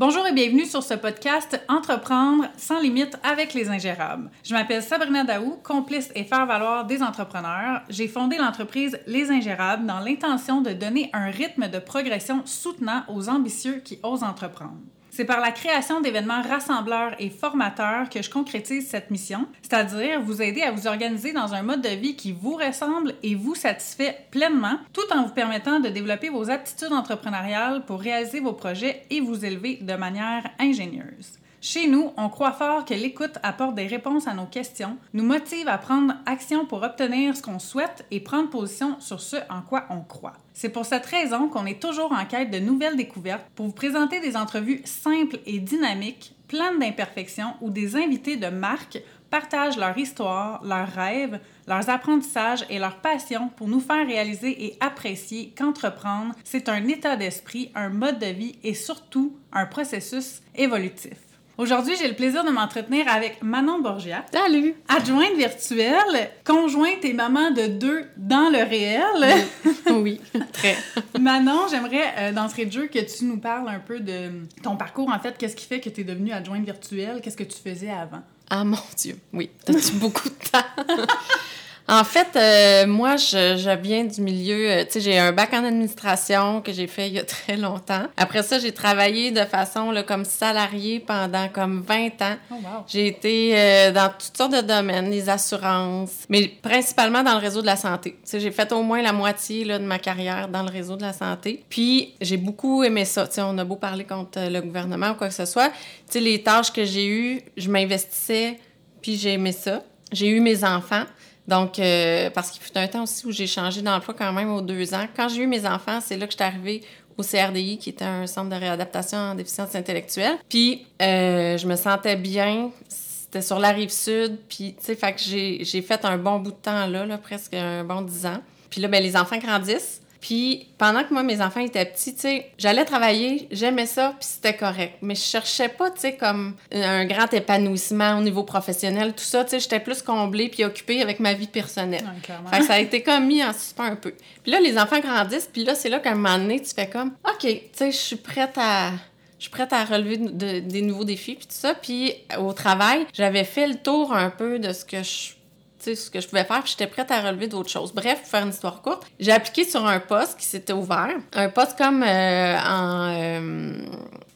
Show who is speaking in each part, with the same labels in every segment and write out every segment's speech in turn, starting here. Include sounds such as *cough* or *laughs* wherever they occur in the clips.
Speaker 1: Bonjour et bienvenue sur ce podcast Entreprendre sans limite avec les ingérables. Je m'appelle Sabrina Daou, complice et faire valoir des entrepreneurs. J'ai fondé l'entreprise Les Ingérables dans l'intention de donner un rythme de progression soutenant aux ambitieux qui osent entreprendre. C'est par la création d'événements rassembleurs et formateurs que je concrétise cette mission, c'est-à-dire vous aider à vous organiser dans un mode de vie qui vous ressemble et vous satisfait pleinement, tout en vous permettant de développer vos aptitudes entrepreneuriales pour réaliser vos projets et vous élever de manière ingénieuse. Chez nous, on croit fort que l'écoute apporte des réponses à nos questions, nous motive à prendre action pour obtenir ce qu'on souhaite et prendre position sur ce en quoi on croit. C'est pour cette raison qu'on est toujours en quête de nouvelles découvertes pour vous présenter des entrevues simples et dynamiques, pleines d'imperfections où des invités de marque partagent leur histoire, leurs rêves, leurs apprentissages et leurs passions pour nous faire réaliser et apprécier qu'entreprendre, c'est un état d'esprit, un mode de vie et surtout un processus évolutif. Aujourd'hui, j'ai le plaisir de m'entretenir avec Manon Borgia.
Speaker 2: Salut!
Speaker 1: Adjointe virtuelle, conjointe et maman de deux dans le réel. *laughs*
Speaker 2: Oui, très.
Speaker 1: Manon, j'aimerais euh, d'entrée de jeu que tu nous parles un peu de ton parcours. En fait, qu'est-ce qui fait que tu es devenue adjointe virtuelle? Qu'est-ce que tu faisais avant?
Speaker 2: Ah mon Dieu, oui. T'as-tu *laughs* beaucoup de temps? En fait, euh, moi, je, je, viens du milieu, euh, tu sais, j'ai un bac en administration que j'ai fait il y a *laughs* très longtemps. Après ça, j'ai travaillé de façon là, comme salarié pendant comme 20 ans.
Speaker 1: Oh, wow.
Speaker 2: J'ai été euh, dans toutes sortes de domaines, les assurances, mais principalement dans le réseau de la santé. Tu sais, j'ai fait au moins la moitié là, de ma carrière dans le réseau de la santé. Puis, j'ai beaucoup aimé ça. Tu sais, on a beau parler contre le gouvernement ou quoi que ce soit. Tu sais, les tâches que j'ai eues, je m'investissais, puis j'ai aimé ça. J'ai eu mes enfants. Donc, euh, parce qu'il fut un temps aussi où j'ai changé d'emploi quand même aux deux ans. Quand j'ai eu mes enfants, c'est là que j'étais arrivée au CRDI, qui était un centre de réadaptation en déficience intellectuelle. Puis, euh, je me sentais bien. C'était sur la rive sud. Puis, tu sais, fait que j'ai fait un bon bout de temps là, là presque un bon dix ans. Puis là, ben, les enfants grandissent. Puis pendant que moi, mes enfants étaient petits, tu sais, j'allais travailler, j'aimais ça, puis c'était correct. Mais je cherchais pas, tu sais, comme un grand épanouissement au niveau professionnel, tout ça, tu sais, j'étais plus comblée puis occupée avec ma vie personnelle.
Speaker 1: Ouais,
Speaker 2: fait que ça a été comme mis en suspens un peu. Puis là, les enfants grandissent, puis là, c'est là qu'à un moment donné, tu fais comme, OK, tu sais, je suis prête à je suis prête à relever de, des nouveaux défis puis tout ça. Puis au travail, j'avais fait le tour un peu de ce que je ce que je pouvais faire, puis j'étais prête à relever d'autres choses. Bref, pour faire une histoire courte, j'ai appliqué sur un poste qui s'était ouvert, un poste comme euh, en, euh,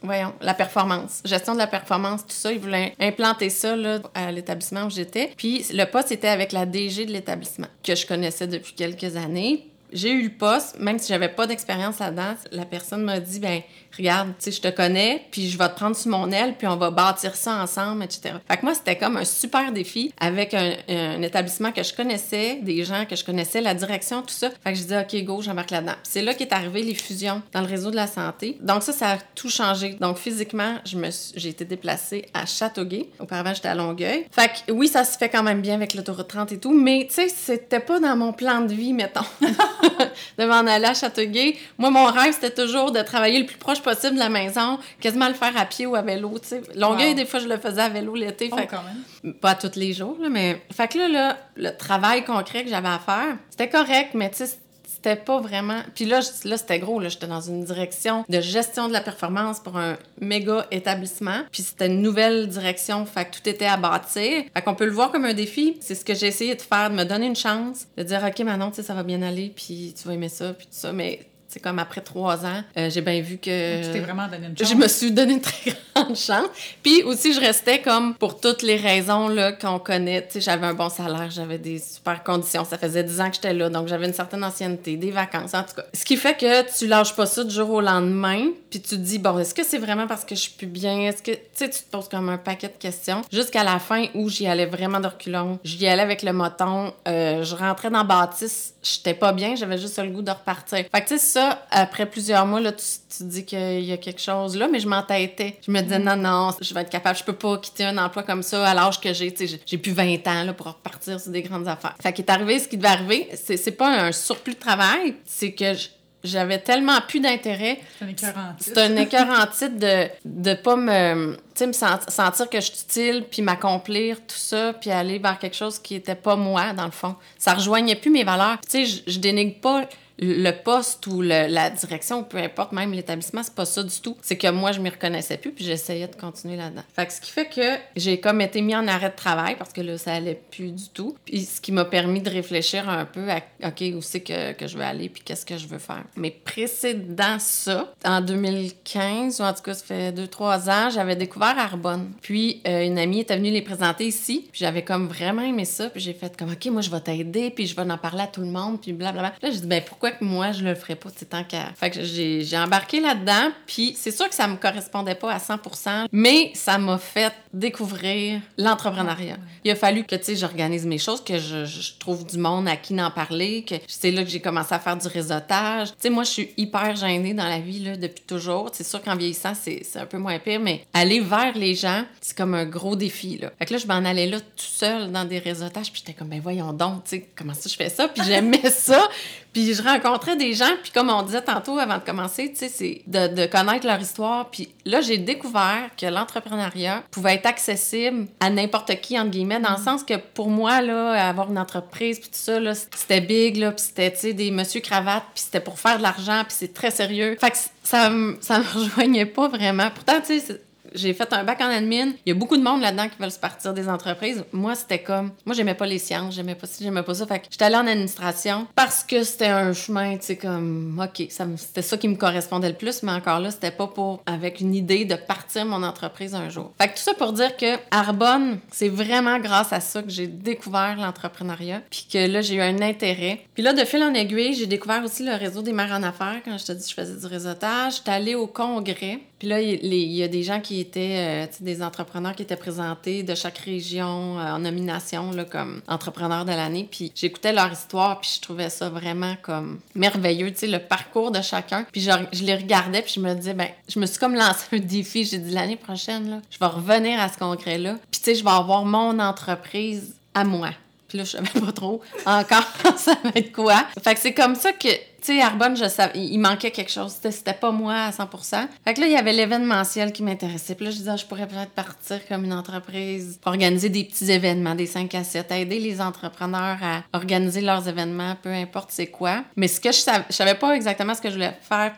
Speaker 2: voyons, la performance, gestion de la performance, tout ça. Ils voulaient implanter ça là, à l'établissement où j'étais. Puis le poste était avec la DG de l'établissement, que je connaissais depuis quelques années. J'ai eu le poste, même si j'avais pas d'expérience là-dedans, la personne m'a dit, ben regarde, tu sais, je te connais, puis je vais te prendre sous mon aile, puis on va bâtir ça ensemble, etc. Fait que moi, c'était comme un super défi avec un, établissement que je connaissais, des gens que je connaissais, la direction, tout ça. Fait que je dis, OK, go, j'embarque là-dedans. c'est là qu'est arrivé les fusions dans le réseau de la santé. Donc ça, ça a tout changé. Donc physiquement, je me j'ai été déplacée à Châteauguay. Auparavant, j'étais à Longueuil. Fait que oui, ça se fait quand même bien avec l'autoroute 30 et tout, mais tu sais, c'était pas dans mon plan de vie, mettons, *laughs* de m'en aller à Châteauguay. Moi, mon rêve, c'était toujours de travailler le plus proche possible de la maison, quasiment le faire à pied ou à vélo, tu sais. Longueuil,
Speaker 1: Wow.
Speaker 2: des fois, je le faisais à vélo l'été.
Speaker 1: Oh,
Speaker 2: fait
Speaker 1: quand même.
Speaker 2: pas tous les jours, là, mais... Fait que là, là, le travail concret que j'avais à faire, c'était correct, mais tu sais, c'était pas vraiment... Puis là, je- là c'était gros, là. J'étais dans une direction de gestion de la performance pour un méga établissement. Puis c'était une nouvelle direction, fait que tout était à bâtir. Fait qu'on peut le voir comme un défi. C'est ce que j'ai essayé de faire, de me donner une chance, de dire, OK, Manon, tu sais, ça va bien aller, puis tu vas aimer ça, puis tout ça, mais... C'est comme après trois ans, euh, j'ai bien vu que...
Speaker 1: Tu t'es vraiment donné une chance.
Speaker 2: Je me suis donné une très *laughs* grande chance. Puis aussi, je restais comme pour toutes les raisons là, qu'on connaît. Tu sais, j'avais un bon salaire, j'avais des super conditions. Ça faisait 10 ans que j'étais là, donc j'avais une certaine ancienneté, des vacances, en tout cas. Ce qui fait que tu lâches pas ça du jour au lendemain, puis tu te dis, bon, est-ce que c'est vraiment parce que je suis plus bien? Est-ce que, tu sais, tu te poses comme un paquet de questions. Jusqu'à la fin où j'y allais vraiment de reculons. J'y allais avec le moton. euh, je rentrais dans la bâtisse, j'étais pas bien, j'avais juste le goût de repartir. Fait que, tu sais, ça, après plusieurs mois, là, tu, tu te dis qu'il y a quelque chose là, mais je m'entêtais. Je me disais, non, non, je vais être capable, je peux pas quitter un emploi comme ça à l'âge que j'ai. J'ai- plus 20 ans là, pour repartir sur des grandes affaires. Fait qu'il est arrivé ce qui devait arriver. C'est c'est pas un surplus de travail, c'est que je- j'avais tellement plus d'intérêt
Speaker 1: C'est un écœurant titre.
Speaker 2: c'est un écœur en titre de de pas me me sent- sentir que je suis utile puis m'accomplir tout ça puis aller vers quelque chose qui était pas moi dans le fond ça rejoignait plus mes valeurs tu sais je, je dénigre pas le poste ou la direction, peu importe, même l'établissement, c'est pas ça du tout. C'est que moi, je m'y reconnaissais plus, puis j'essayais de continuer là-dedans. Fait que ce qui fait que j'ai comme été mis en arrêt de travail parce que là, ça allait plus du tout. Puis ce qui m'a permis de réfléchir un peu à, OK, où c'est que, que je veux aller, puis qu'est-ce que je veux faire. Mais précédant ça, en 2015, ou en tout cas, ça fait 2-3 ans, j'avais découvert Arbonne. Puis euh, une amie était venue les présenter ici, puis j'avais comme vraiment aimé ça, puis j'ai fait comme, OK, moi, je vais t'aider, puis je vais en parler à tout le monde, puis blablabla. Là, j'ai dit, ben pourquoi que moi, je le ferais pas, c'est tant qu'à... Fait que j'ai embarqué là-dedans, puis c'est sûr que ça me correspondait pas à 100% mais ça m'a fait découvrir l'entrepreneuriat. Il a fallu que, tu sais, j'organise mes choses, que je, je trouve du monde à qui en parler, que c'est là que j'ai commencé à faire du réseautage. Tu sais, moi, je suis hyper gênée dans la vie, là, depuis toujours. C'est sûr qu'en vieillissant, c'est c'est un peu moins pire, mais aller vers les gens, c'est comme un gros défi, là. Fait que là, je m'en allais là tout seul dans des réseautages, puis j'étais comme, ben voyons donc, tu sais, comment ça je fais ça? Puis j'aimais ça. Puis je rencontrais des gens, puis comme on disait tantôt avant de commencer, tu sais, c'est de, de connaître leur histoire. Puis là, j'ai découvert que l'entrepreneuriat pouvait être accessible à n'importe qui, entre guillemets, dans le sens que pour moi, là, avoir une entreprise, puis tout ça, là, c'était big, là, puis c'était, tu sais, des monsieur cravates, puis c'était pour faire de l'argent, puis c'est très sérieux. Fait que ça, me- ça me rejoignait pas vraiment. Pourtant, tu sais, j'ai fait un bac en admin. Il y a beaucoup de monde là-dedans qui veulent se partir des entreprises. Moi, c'était comme... Moi, j'aimais pas les sciences, j'aimais pas ci, j'aimais pas ça. Fait que j'étais allée en administration parce que c'était un chemin, tu sais, comme... OK, c'était ça qui me correspondait le plus, mais encore là, c'était pas pour... avec une idée de partir mon entreprise un jour. Fait que tout ça pour dire que Arbonne, c'est vraiment grâce à ça que j'ai découvert l'entrepreneuriat, puis que là, j'ai eu un intérêt. Puis là, de fil en aiguille, j'ai découvert aussi le réseau des mères en affaires. Quand je te dis je faisais du réseautage, j'étais allée au congrès. Puis là, il y a des gens qui étaient, euh, des entrepreneurs qui étaient présentés de chaque région euh, en nomination, là, comme entrepreneur de l'année. Puis j'écoutais leur histoire, puis je trouvais ça vraiment comme merveilleux, tu sais, le parcours de chacun. Puis je, je les regardais, puis je me disais, ben, je me suis comme lancé un défi. J'ai dit, l'année prochaine, là, je vais revenir à ce congrès-là. Puis tu sais, je vais avoir mon entreprise à moi. Puis là, je savais pas trop encore *laughs* ça va être quoi. Fait que c'est comme ça que, tu sais, Arbonne, je savais, il manquait quelque chose. C'était, pas moi à 100% Fait que là, il y avait l'événementiel qui m'intéressait. Puis là, je disais, ah, je pourrais peut-être partir comme une entreprise, organiser des petits événements, des 5 à 7, aider les entrepreneurs à organiser leurs événements, peu importe c'est quoi. Mais ce que je savais, je savais pas exactement ce que je voulais faire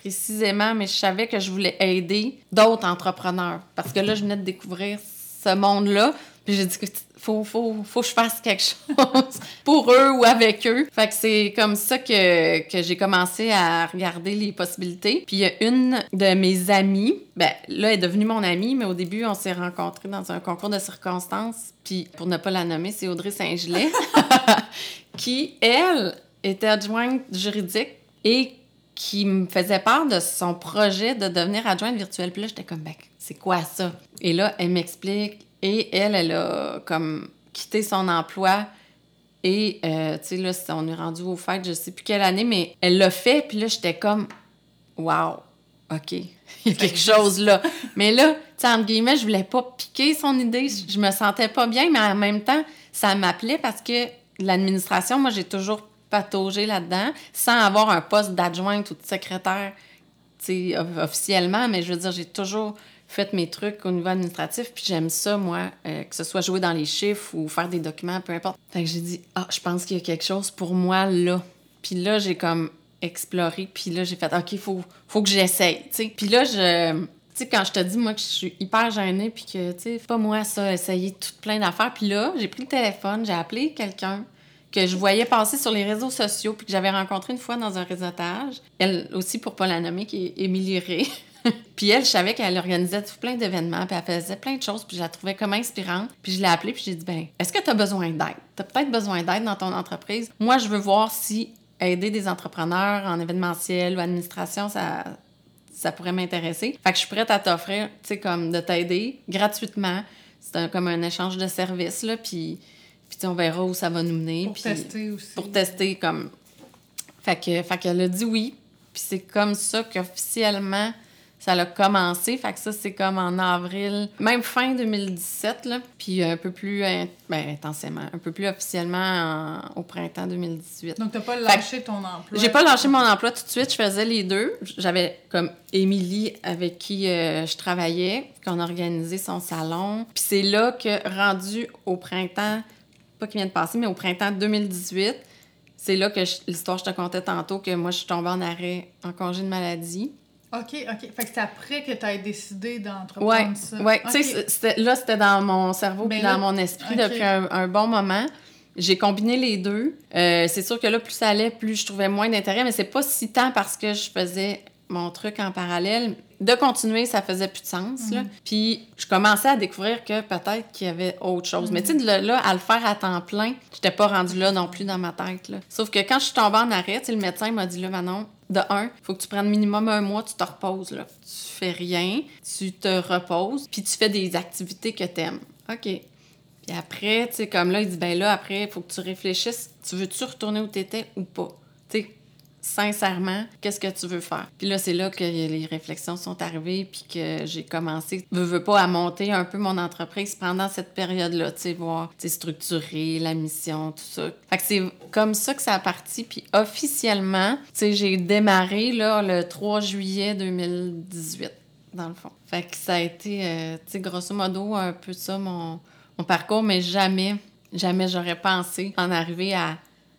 Speaker 2: précisément, mais je savais que je voulais aider d'autres entrepreneurs. Parce que là, je venais de découvrir ce monde-là. Puis j'ai dit que faut, faut, faut que je fasse quelque chose *laughs* pour eux ou avec eux. Fait que c'est comme ça que, que j'ai commencé à regarder les possibilités. Puis il y a une de mes amies, ben là, elle est devenue mon amie, mais au début, on s'est rencontrés dans un concours de circonstances. Puis pour ne pas la nommer, c'est Audrey Saint-Gelais, *laughs* qui, elle, était adjointe juridique et qui me faisait part de son projet de devenir adjointe virtuelle. Puis là, j'étais comme, ben, c'est quoi ça? Et là, elle m'explique. Et elle, elle a comme quitté son emploi. Et, euh, tu sais, là, on est rendu au fait, je sais plus quelle année, mais elle l'a fait. Puis là, j'étais comme, wow, OK, *laughs* il y a quelque chose là. mais là, tu sais, entre guillemets, je voulais pas piquer son idée. Je me sentais pas bien, mais en même temps, ça m'appelait parce que l'administration, moi, j'ai toujours pataugé là-dedans sans avoir un poste d'adjointe ou de secrétaire, tu sais, of- officiellement. Mais je veux dire, j'ai toujours fait mes trucs au niveau administratif, puis j'aime ça, moi, euh, que ce soit jouer dans les chiffres ou faire des documents, peu importe. Fait que j'ai dit, ah, je pense qu'il y a quelque chose pour moi là. Puis là, j'ai comme exploré, puis là, j'ai fait, OK, faut, faut que j'essaye, tu sais. Puis là, je... Tu sais, quand je te dis, moi, que je suis hyper gênée, puis que, tu sais, pas moi, ça, essayer tout plein d'affaires. Puis là, j'ai pris le téléphone, j'ai appelé quelqu'un que je voyais passer sur les réseaux sociaux, puis que j'avais rencontré une fois dans un réseautage. Elle aussi, pour pas la nommer, qui est Émilie Ré. *laughs* *laughs* puis elle, je savais qu'elle organisait tout plein d'événements, puis elle faisait plein de choses, puis je la trouvais comme inspirante. Puis je l'ai appelée, puis j'ai dit, ben, est-ce que tu as besoin d'aide? Tu as peut-être besoin d'aide dans ton entreprise. Moi, je veux voir si aider des entrepreneurs en événementiel ou administration, ça, ça pourrait m'intéresser. Fait que je suis prête à t'offrir, tu sais, comme de t'aider gratuitement. C'est un- comme un échange de services, là, puis, puis on verra où ça va nous mener.
Speaker 1: Pour
Speaker 2: puis-
Speaker 1: tester aussi.
Speaker 2: Pour tester, comme... Fait que, fait qu'elle a dit oui. Puis c'est comme ça qu'officiellement, ça a commencé. Fait que ça, c'est comme en avril, même fin 2017, là. Puis un peu plus in- ben, intensément, un peu plus officiellement en- au printemps 2018.
Speaker 1: Donc, t'as pas lâché ton emploi?
Speaker 2: J'ai pas lâché mon emploi tout de suite, je faisais les deux. J'avais comme Émilie avec qui euh, je travaillais, qu'on a organisé son salon. Puis c'est là que, rendu au printemps, pas qui vient de passer, mais au printemps 2018, c'est là que l'histoire je te contais tantôt que moi je suis tombée en arrêt en congé de maladie.
Speaker 1: OK, OK. Fait que c'est après que tu as décidé d'entreprendre ça.
Speaker 2: Oui, tu sais, là, c'était dans mon cerveau et dans mon esprit depuis un, bon moment. J'ai combiné les deux. Euh, c'est sûr que là, plus ça allait, plus je trouvais moins d'intérêt, mais c'est pas si tant parce que je faisais mon truc en parallèle. De continuer, ça faisait plus de sens. Là. Mhm. Puis je commençais à découvrir que peut-être qu'il y avait autre chose. Mais tu sais, là, à le faire à temps plein, j'étais pas rendue là non plus dans ma tête. Là. Sauf que quand je suis tombée en arrêt, le médecin m'a dit là, Manon, de un, faut que tu prennes minimum un mois, tu te reposes. Là. Tu fais rien, tu te reposes, puis tu fais des activités que tu aimes. OK. Puis après, tu sais, comme là, il dit, ben là, après, il faut que tu réfléchisses, tu veux-tu retourner où tu étais ou pas? Tu sais, sincèrement, qu'est-ce que tu veux faire? Puis là, c'est là que les réflexions sont arrivées, puis que j'ai commencé, je veux pas, à monter un peu mon entreprise pendant cette période-là, tu sais, voir, tu structurer la mission, tout ça. Fait que c'est comme ça que ça a parti, puis officiellement, tu sais, j'ai démarré, là, le 3 juillet 2018, dans le fond. Fait que ça a été, euh, tu sais, grosso modo, un peu ça, mon, mon parcours, mais jamais, jamais j'aurais pensé en arriver à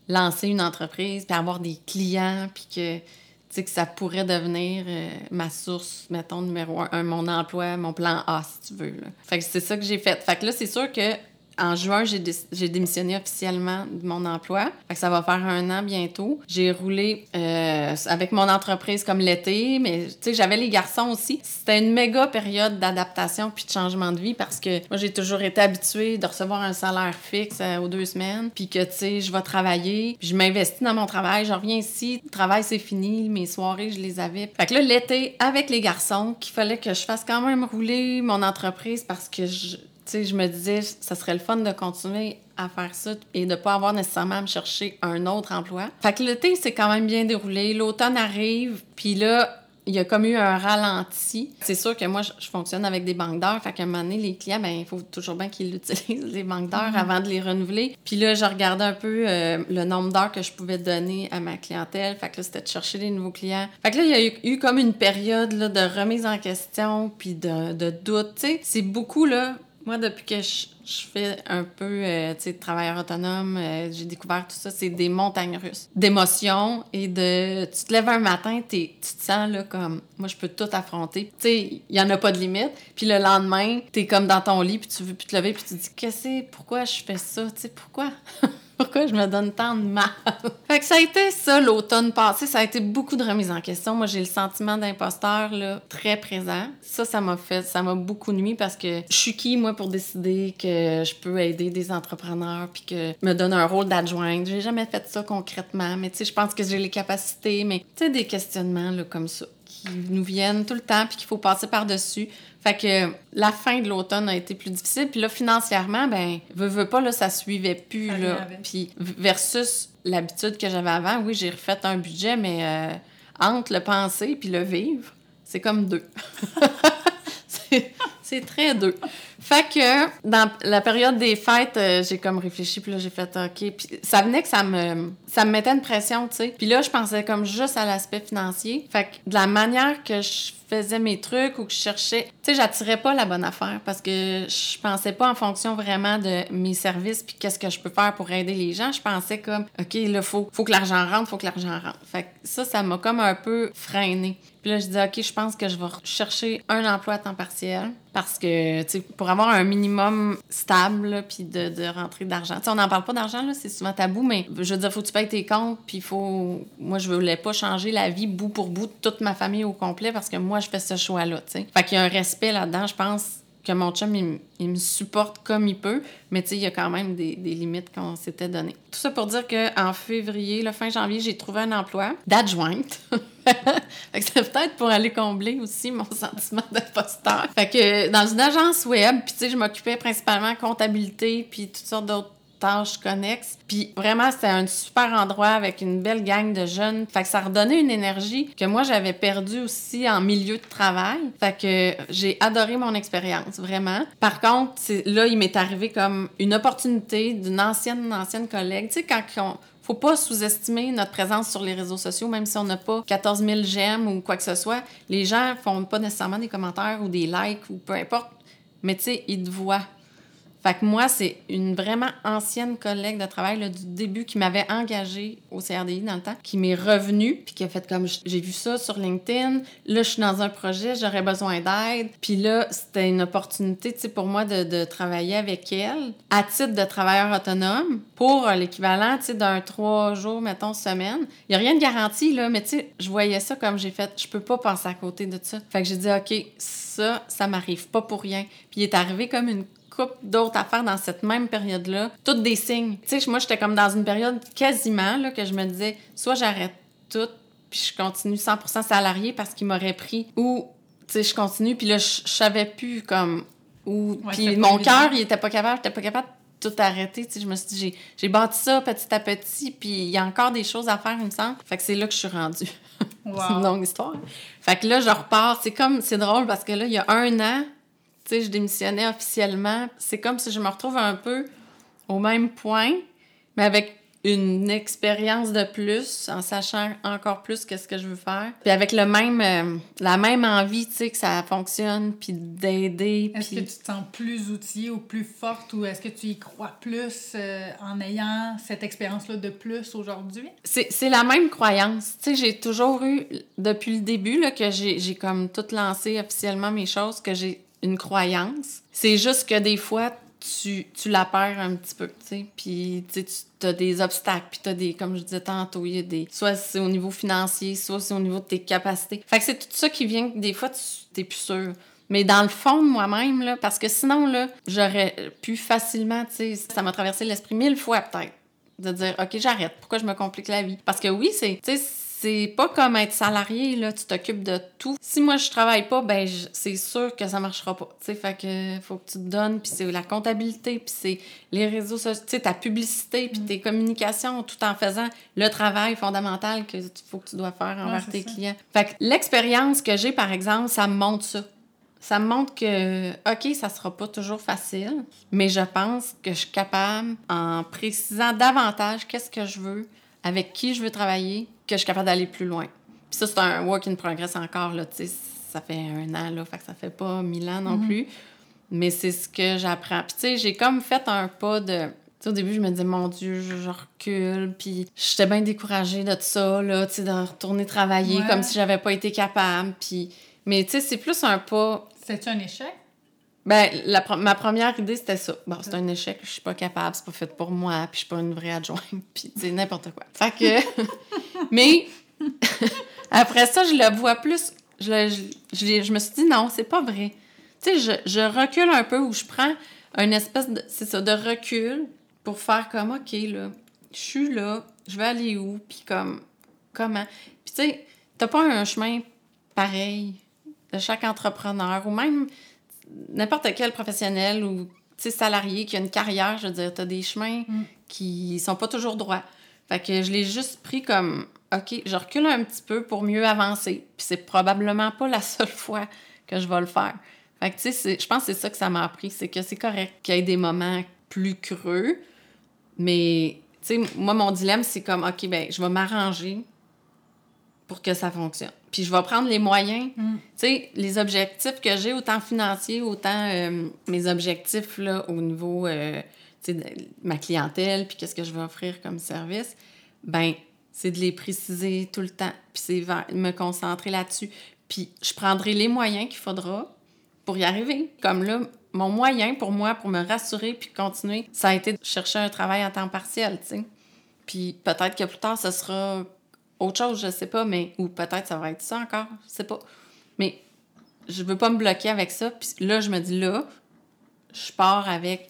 Speaker 2: lancer une entreprise, puis avoir des clients, puis que, que ça pourrait devenir euh, ma source, mettons, numéro un, mon emploi, mon plan A, si tu veux. Fait que c'est ça que j'ai fait. Fait que là, c'est sûr que en juin, j'ai, démissionné officiellement de mon emploi. ça va faire un an bientôt. J'ai roulé euh, avec mon entreprise comme l'été, mais tu j'avais les garçons aussi. C'était une méga période d'adaptation puis de changement de vie parce que moi, j'ai toujours été habituée de recevoir un salaire fixe euh, aux deux semaines, puis que, tu sais, je vais travailler, je m'investis dans mon travail. Je reviens ici, le travail, c'est fini, mes soirées, je les avais. Fait que là, l'été, avec les garçons, qu'il fallait que je fasse quand même rouler mon entreprise parce que je je me disais, ça serait le fun de continuer à faire ça et de pas avoir nécessairement à me chercher un autre emploi. Fait que l'été s'est quand même bien déroulé. L'automne arrive, puis là, il y a comme eu un ralenti. C'est sûr que moi, je, fonctionne avec des banques d'heures. Fait qu'à un moment donné, les clients, ben, il faut toujours bien qu'ils *laughs* utilisent, les banques d'heures, mm-hmm. avant de les renouveler. Puis là, je regardais un peu euh, le nombre d'heures que je pouvais donner à ma clientèle. Fait que là, c'était de chercher des nouveaux clients. Fait que là, il y a eu, comme une période là, de remise en question, puis de, de doute. C'est beaucoup, là, moi, depuis que je, fais un peu, euh, tu sais, travailleur autonome, euh, j'ai découvert tout ça, c'est des montagnes russes d'émotions et de... Tu te lèves un matin, tu te sens là comme, moi, je peux tout affronter. Tu sais, il y en a pas de limite. Puis le lendemain, tu es comme dans ton lit, puis tu veux plus te lever, puis tu te dis, qu'est-ce que pourquoi je fais ça? Tu sais, pourquoi? Pourquoi je me donne tant de mal? *laughs* fait que ça a été ça l'automne passé. Ça a été beaucoup de remises en question. Moi, j'ai le sentiment d'imposteur très présent. Ça, ça m'a fait, ça m'a beaucoup nuit parce que je suis qui, moi, pour décider que je peux aider des entrepreneurs puis que me donne un rôle d'adjointe? J'ai jamais fait ça concrètement, mais tu sais, je pense que j'ai les capacités. Mais tu sais, des questionnements là, comme ça qui nous viennent tout le temps puis qu'il faut passer par-dessus. Fait que la fin de l'automne a été plus difficile. Puis là, financièrement, ben, veux, veux pas, là, ça suivait plus, là. Puis versus l'habitude que j'avais avant, oui, j'ai refait un budget, mais euh, entre le penser puis le vivre, c'est comme deux. *laughs* c'est très deux. Fait que dans la période des fêtes, euh, j'ai comme réfléchi, puis là, j'ai fait OK. Puis ça venait que ça me, ça me mettait une pression, tu sais. Puis là, je pensais comme juste à l'aspect financier. Fait que de la manière que je faisais mes trucs ou que je cherchais, tu sais, j'attirais pas la bonne affaire parce que je pensais pas en fonction vraiment de mes services puis qu'est-ce que je peux faire pour aider les gens. Je pensais comme, OK, là, faut, faut que l'argent rentre, faut que l'argent rentre. Fait que ça, ça m'a comme un peu freiné. Puis là, je dis, OK, je pense que je vais chercher un emploi à temps partiel parce que, tu sais, pour avoir un minimum stable, puis de, de rentrer d'argent. On n'en parle pas d'argent, c'est souvent tabou, mais je veux dire, faut que tu payes tes comptes, puis faut... Moi, je voulais pas changer la vie bout pour bout de toute ma famille au complet parce que moi, je fais ce choix-là, tu sais. Fait qu'il y a un respect là-dedans, je pense que mon chum, il, me supporte comme il peut, mais tu sais, il y a quand même des, limites qu'on s'était données. Tout ça pour dire qu'en février, le fin janvier, j'ai trouvé un emploi d'adjointe. *laughs* c'est peut-être pour aller combler aussi mon *laughs* sentiment d'imposteur. Fait que dans une agence web, puis tu sais, je m'occupais principalement comptabilité, puis toutes sortes d'autres tâches connexes. Puis vraiment, c'était un super endroit avec une belle gang de jeunes. Fait que ça redonnait une énergie que moi, j'avais perdue aussi en milieu de travail. Fait que j'ai adoré mon expérience, vraiment. Par contre, là, il m'est arrivé comme une opportunité d'une ancienne, ancienne collègue. Tu sais, quand on, faut pas sous-estimer notre présence sur les réseaux sociaux, même si on n'a pas 14 000 j'aime ou quoi que ce soit. Les gens font pas nécessairement des commentaires ou des likes ou peu importe, mais tu sais, ils te voient. Fait que moi, c'est une vraiment ancienne collègue de travail là, du début qui m'avait engagée au CRDI dans le temps, qui m'est revenue, puis qui a fait comme j'ai vu ça sur LinkedIn. Là, je suis dans un projet, j'aurais besoin d'aide. Puis là, c'était une opportunité pour moi de, de, travailler avec elle à titre de travailleur autonome pour l'équivalent d'un trois jours, mettons, semaine. Il n'y a rien de garanti, là, mais tu sais, je voyais ça comme j'ai fait, je peux pas passer à côté de ça. Fait que j'ai dit, OK, ça, ça m'arrive pas pour rien. Puis il est arrivé comme une couple d'autres affaires dans cette même période-là, toutes des signes. Tu sais, moi, j'étais comme dans une période quasiment là, que je me disais, soit j'arrête tout, puis je continue 100% salarié parce qu'il m'aurait pris, ou, tu sais, je continue, puis là, je, savais plus comme où... puis mon cœur, il était pas capable, j'étais pas capable de tout arrêter. Tu sais, je me suis dit, j'ai bâti ça petit à petit, puis il y a encore des choses à faire, il me semble. Fait que c'est là que je suis rendue. *laughs* c'est une longue histoire. Fait que là, je repars. C'est comme, c'est drôle parce que là, il y a un an, tu sais, je démissionnais officiellement. C'est comme si je me retrouve un peu au même point, mais avec une expérience de plus, en sachant encore plus qu'est-ce que je veux faire. Puis avec le même, euh, la même envie, tu sais, que ça fonctionne, puis d'aider.
Speaker 1: Est-ce
Speaker 2: que
Speaker 1: tu te sens plus outillée ou plus forte, ou est-ce que tu y crois plus euh, en ayant cette expérience-là de plus aujourd'hui?
Speaker 2: C'est la même croyance. Tu sais, j'ai toujours eu, depuis le début, là, que j'ai comme tout lancé officiellement mes choses, que j'ai une croyance. C'est juste que des fois, tu, tu la perds un petit peu, tu sais. Puis, tu as des obstacles, puis tu as des, comme je disais tantôt, il y a des. Soit c'est au niveau financier, soit c'est au niveau de tes capacités. Fait que c'est tout ça qui vient des fois, tu t'es plus sûr. Mais dans le fond de moi-même, là, parce que sinon, là, j'aurais pu facilement, tu sais, ça m'a traversé l'esprit mille fois peut-être, de dire, OK, j'arrête. Pourquoi je me complique la vie? Parce que oui, c'est, tu sais, c'est pas comme être salarié, là, tu t'occupes de tout. Si moi, je travaille pas, ben, c'est sûr que ça marchera pas. Tu sais, fait que faut que tu te donnes, puis c'est la comptabilité, puis c'est les réseaux sociaux, tu sais, ta publicité, puis mm. tes communications, tout en faisant le travail fondamental que faut que tu dois faire envers tes clients. Fait que l'expérience que j'ai, par exemple, ça me montre ça. Ça me montre que, OK, ça sera pas toujours facile, mais je pense que je suis capable, en précisant davantage qu'est-ce que je veux, avec qui je veux travailler, que je suis capable d'aller plus loin. Puis ça, c'est un work in progress encore, là, tu sais, ça fait un an, là, fait que ça fait pas mille ans non mhm. plus. Mais c'est ce que j'apprends. Puis tu sais, j'ai comme fait un pas de... au début, je me disais, mon Dieu, je, recule. Puis j'étais bien découragée de ça, là, tu sais, de retourner travailler comme si j'avais pas été capable. Puis... Mais tu sais, c'est plus un pas...
Speaker 1: C'est-tu un échec?
Speaker 2: Ben, la, ma première idée, c'était ça. Bon, c'est un échec, je suis pas capable, c'est pas fait pour moi, puis je suis pas une vraie adjointe, *laughs* puis c'est n'importe quoi. Fait que... *laughs* Mais *laughs* après ça, je le vois plus. Je, je, me suis dit, non, c'est pas vrai. Tu sais, je, je, recule un peu ou je prends une espèce de, c'est ça, de recul pour faire comme, OK, là, je suis là, je vais aller où, puis comme, comment? Puis tu sais, t'as pas un chemin pareil de chaque entrepreneur ou même n'importe quel professionnel ou salarié qui a une carrière, je veux dire, t'as des chemins mm. qui sont pas toujours droits. Fait que je l'ai juste pris comme, OK, je recule un petit peu pour mieux avancer. Puis c'est probablement pas la seule *laughs* fois que je vais le faire. Fait que, tu sais, je pense que c'est ça que ça m'a appris, c'est que c'est correct qu'il y ait des moments plus creux, mais, tu sais, moi, mon dilemme, c'est comme, OK, ben je vais m'arranger pour que ça fonctionne. Puis je vais prendre les moyens, mm. tu sais, les objectifs que j'ai, autant financiers, autant euh, mes objectifs, là, au niveau... Euh, ma clientèle, puis qu'est-ce que je vais offrir comme service, ben c'est de les préciser tout le temps, puis c'est me concentrer là-dessus. Puis je prendrai les moyens qu'il faudra pour y arriver. Comme là, mon moyen pour moi, pour me rassurer puis continuer, ça a été de chercher un travail à temps partiel, tu sais. Puis peut-être que plus tard, ce sera autre chose, je sais pas, mais... Ou peut-être ça va être ça encore, je sais pas. Mais je veux pas me bloquer avec ça. Puis là, je me dis, là, je pars avec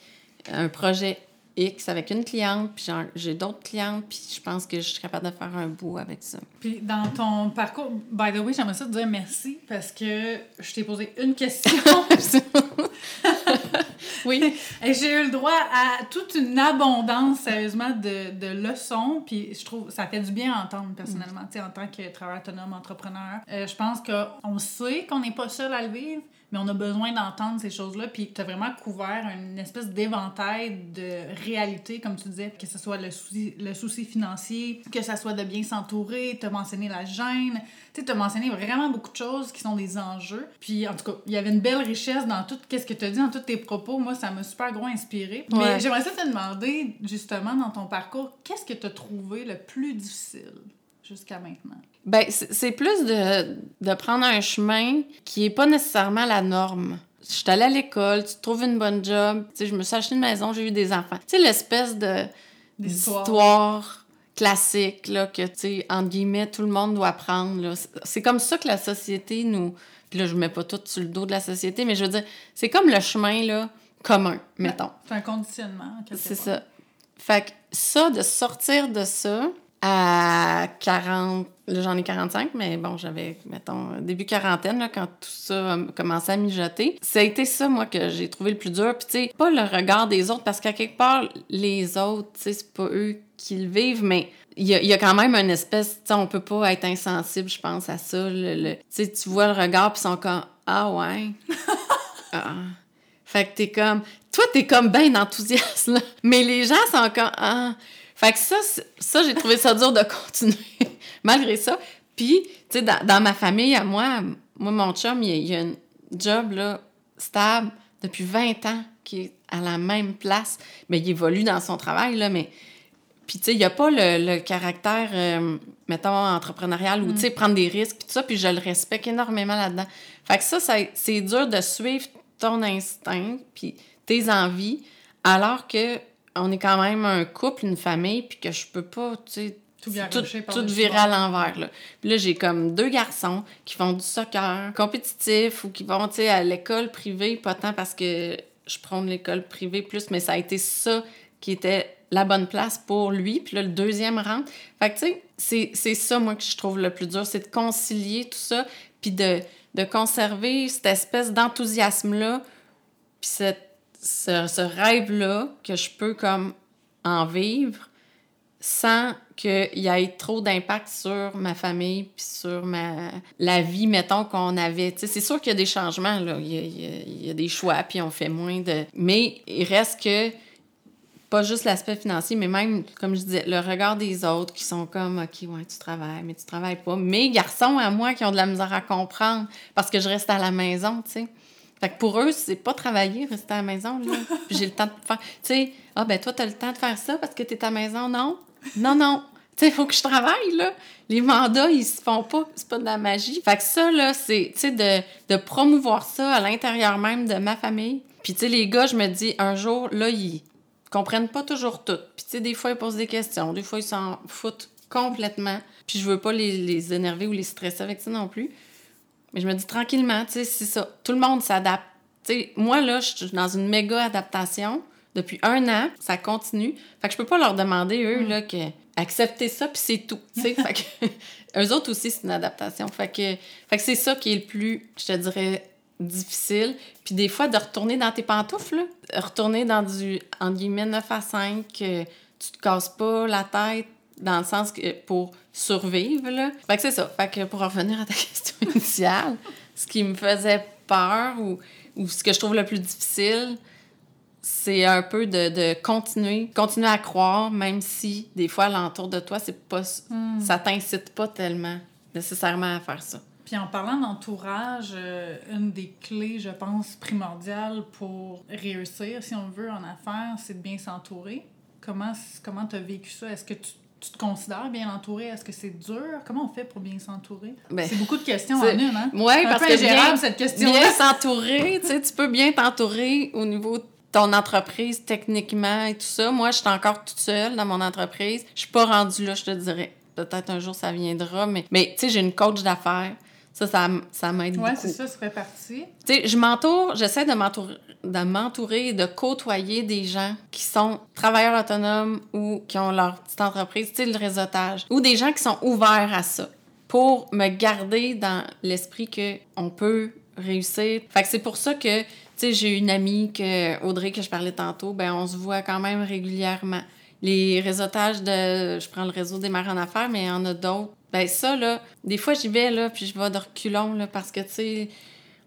Speaker 2: un projet X avec une cliente, puis j'ai d'autres clientes, puis je pense que je suis capable de faire un bout avec ça.
Speaker 1: Puis dans ton parcours, by the way, j'aimerais ça te dire merci parce que je t'ai posé une question. *laughs* *laughs* oui. Et j'ai eu le droit à toute une abondance, sérieusement, de, de leçons, puis je trouve ça fait du bien à entendre personnellement, tu sais, en tant que travailleur autonome, entrepreneur. Euh, je pense qu'on sait qu'on n'est pas seul à le vivre, mais on a besoin d'entendre ces choses-là. Puis tu as vraiment couvert une espèce d'éventail de réalité, comme tu disais, que ce soit le souci, le souci financier, que ce soit de bien s'entourer, tu as mentionné la gêne. Tu sais, tu as mentionné vraiment beaucoup de choses qui sont des enjeux. Puis en tout cas, il y avait une belle richesse dans tout ce que tu as dit, dans tous tes propos. Moi, ça m'a super gros inspiré. Mais j'aimerais ça te demander, justement, dans ton parcours, qu'est-ce que tu as trouvé le plus difficile? Jusqu'à maintenant?
Speaker 2: Ben, c'est plus de, de, prendre un chemin qui est pas nécessairement la norme. Je suis allée à l'école, tu trouves une bonne job, je me suis acheté une maison, j'ai eu des enfants. Tu sais, l'espèce de d'histoire classique, là, que, tu sais, entre guillemets, tout le monde doit prendre, C'est comme ça que la société nous... Puis là, je mets pas tout sur le dos de la société, mais je veux dire, c'est comme le chemin, là, commun, mettons.
Speaker 1: C'est un conditionnement,
Speaker 2: C'est ça. Fait que ça, de sortir de ça à 40... Là, j'en ai 45, mais bon, j'avais, mettons, début quarantaine, là, quand tout ça a commencé à mijoter. Ça a été ça, moi, que j'ai trouvé le plus dur. Puis, tu sais, pas le regard des autres, parce qu'à quelque part, les autres, tu sais, c'est pas eux qui le vivent, mais il y, a, quand même une espèce, tu sais, on peut pas être insensible, je pense, à ça. Le, tu sais, tu vois le regard, puis ils sont comme, ah ouais? *laughs* ah. Fait que t'es comme, toi, t'es comme bien enthousiaste, là. Mais les gens sont comme, ah. Fait que ça, ça j'ai trouvé ça dur de *laughs* continuer, malgré ça. Puis, tu sais, dans, ma famille, à moi, moi, mon chum, il, il a un job, là, stable depuis 20 ans, qui est à la même place. Mais il évolue dans son travail, là, mais puis, tu sais, il n'y a pas le, caractère, euh, mettons, entrepreneurial ou, tu sais, mm. prendre des risques, puis tout ça, puis je le respecte énormément là-dedans. Fait que ça, c'est dur de suivre ton instinct, puis tes envies, alors que on est quand même un couple, une famille, puis que je peux pas, tu sais, tout, tout, virer à l'envers. Là. Puis là, j'ai comme deux garçons qui font du soccer compétitif ou qui vont, tu sais, à l'école privée, pas tant parce que je prends l'école privée plus, mais ça a été ça qui était la bonne place pour lui. Puis là, le deuxième rentre. Fait que, tu sais, c'est ça, moi, que je trouve le plus dur, c'est de concilier tout ça, puis de, de conserver cette espèce d'enthousiasme-là, puis cette, ce, ce rêve-là que je peux, comme, en vivre sans qu'il y ait trop d'impact sur ma famille puis sur ma la vie mettons qu'on avait c'est sûr qu'il y a des changements là il y a, il y a des choix puis on fait moins de mais il reste que pas juste l'aspect financier, mais même, comme je disais, le regard des autres qui sont comme, OK, ouais, tu travailles, mais tu travailles pas. Mes garçons à moi qui ont de la misère à comprendre parce que je reste à la maison, tu sais. Fait que pour eux, c'est pas travailler, rester à la maison, *laughs* j'ai le temps de faire. Tu sais, ah, ben toi, t'as le temps de faire ça parce que t'es à la maison, non? Non, non. Tu sais, il faut que je travaille, là. Les mandats, ils se font pas, c'est pas de la magie. Fait que ça, là, c'est, tu sais, de, de promouvoir ça à l'intérieur même de ma famille. Puis, tu sais, les gars, je me dis, un jour, là, ils comprennent pas toujours tout. Puis, tu sais, des fois, ils posent des questions, des fois, ils s'en foutent complètement. Puis, je veux pas les, les, énerver ou les stresser avec ça non plus. Mais je me dis tranquillement, tu sais, c'est ça. Tout le monde s'adapte. Tu sais, moi, là, je suis dans une méga adaptation depuis un an. Ça continue. Fait que je peux pas leur demander, eux, mm. là, que accepter ça, puis c'est tout. Tu sais, *laughs* fait que eux autres aussi, c'est une adaptation. Fait que, fait que c'est ça qui est le plus, je te dirais, difficile. Puis des fois, de retourner dans tes pantoufles, retourner dans du, en guillemets, 9 à 5, que tu te casses pas la tête dans le sens que pour survivre, là. Fait que c'est ça. Fait que pour revenir à ta *laughs* question initiale, ce qui me faisait peur ou, ou ce que je trouve le plus difficile, c'est un peu de, de, continuer, continuer à croire, même si des fois, l'entour de toi, c'est pas, hmm. ça t'incite pas tellement nécessairement à faire ça.
Speaker 1: Puis en parlant d'entourage, euh, une des clés, je pense, primordiales pour réussir, si on veut, en affaires, c'est de bien s'entourer. Comment comment tu as vécu ça? Est-ce que tu, tu, te considères bien entouré? Est-ce que c'est dur? Comment on fait pour bien s'entourer? Ben, c'est beaucoup de questions en une, hein?
Speaker 2: Oui, parce que bien, cette question bien s'entourer, tu sais, tu peux bien t'entourer au niveau de ton entreprise techniquement et tout ça. Moi, je suis encore toute seule dans mon entreprise. Je suis pas rendue là, je te dirais. Peut-être un jour ça viendra, mais, mais tu sais, j'ai une coach d'affaires ça, ça, ça m'aide
Speaker 1: beaucoup. Oui, c'est ça, ça fait partie.
Speaker 2: Tu sais, je m'entoure, j'essaie de m'entourer, de m'entourer, de côtoyer des gens qui sont travailleurs autonomes ou qui ont leur petite entreprise, tu sais, le réseautage, ou des gens qui sont ouverts à ça pour me garder dans l'esprit que on peut réussir. Fait que c'est pour ça que, tu sais, j'ai une amie, que, Audrey, que je parlais tantôt, ben on se voit quand même régulièrement. Les réseautages de... Je prends le réseau des marins en affaires, mais il y en a d'autres ben ça, là, des fois, j'y vais, là, puis je vais de reculons, là, parce que, tu sais,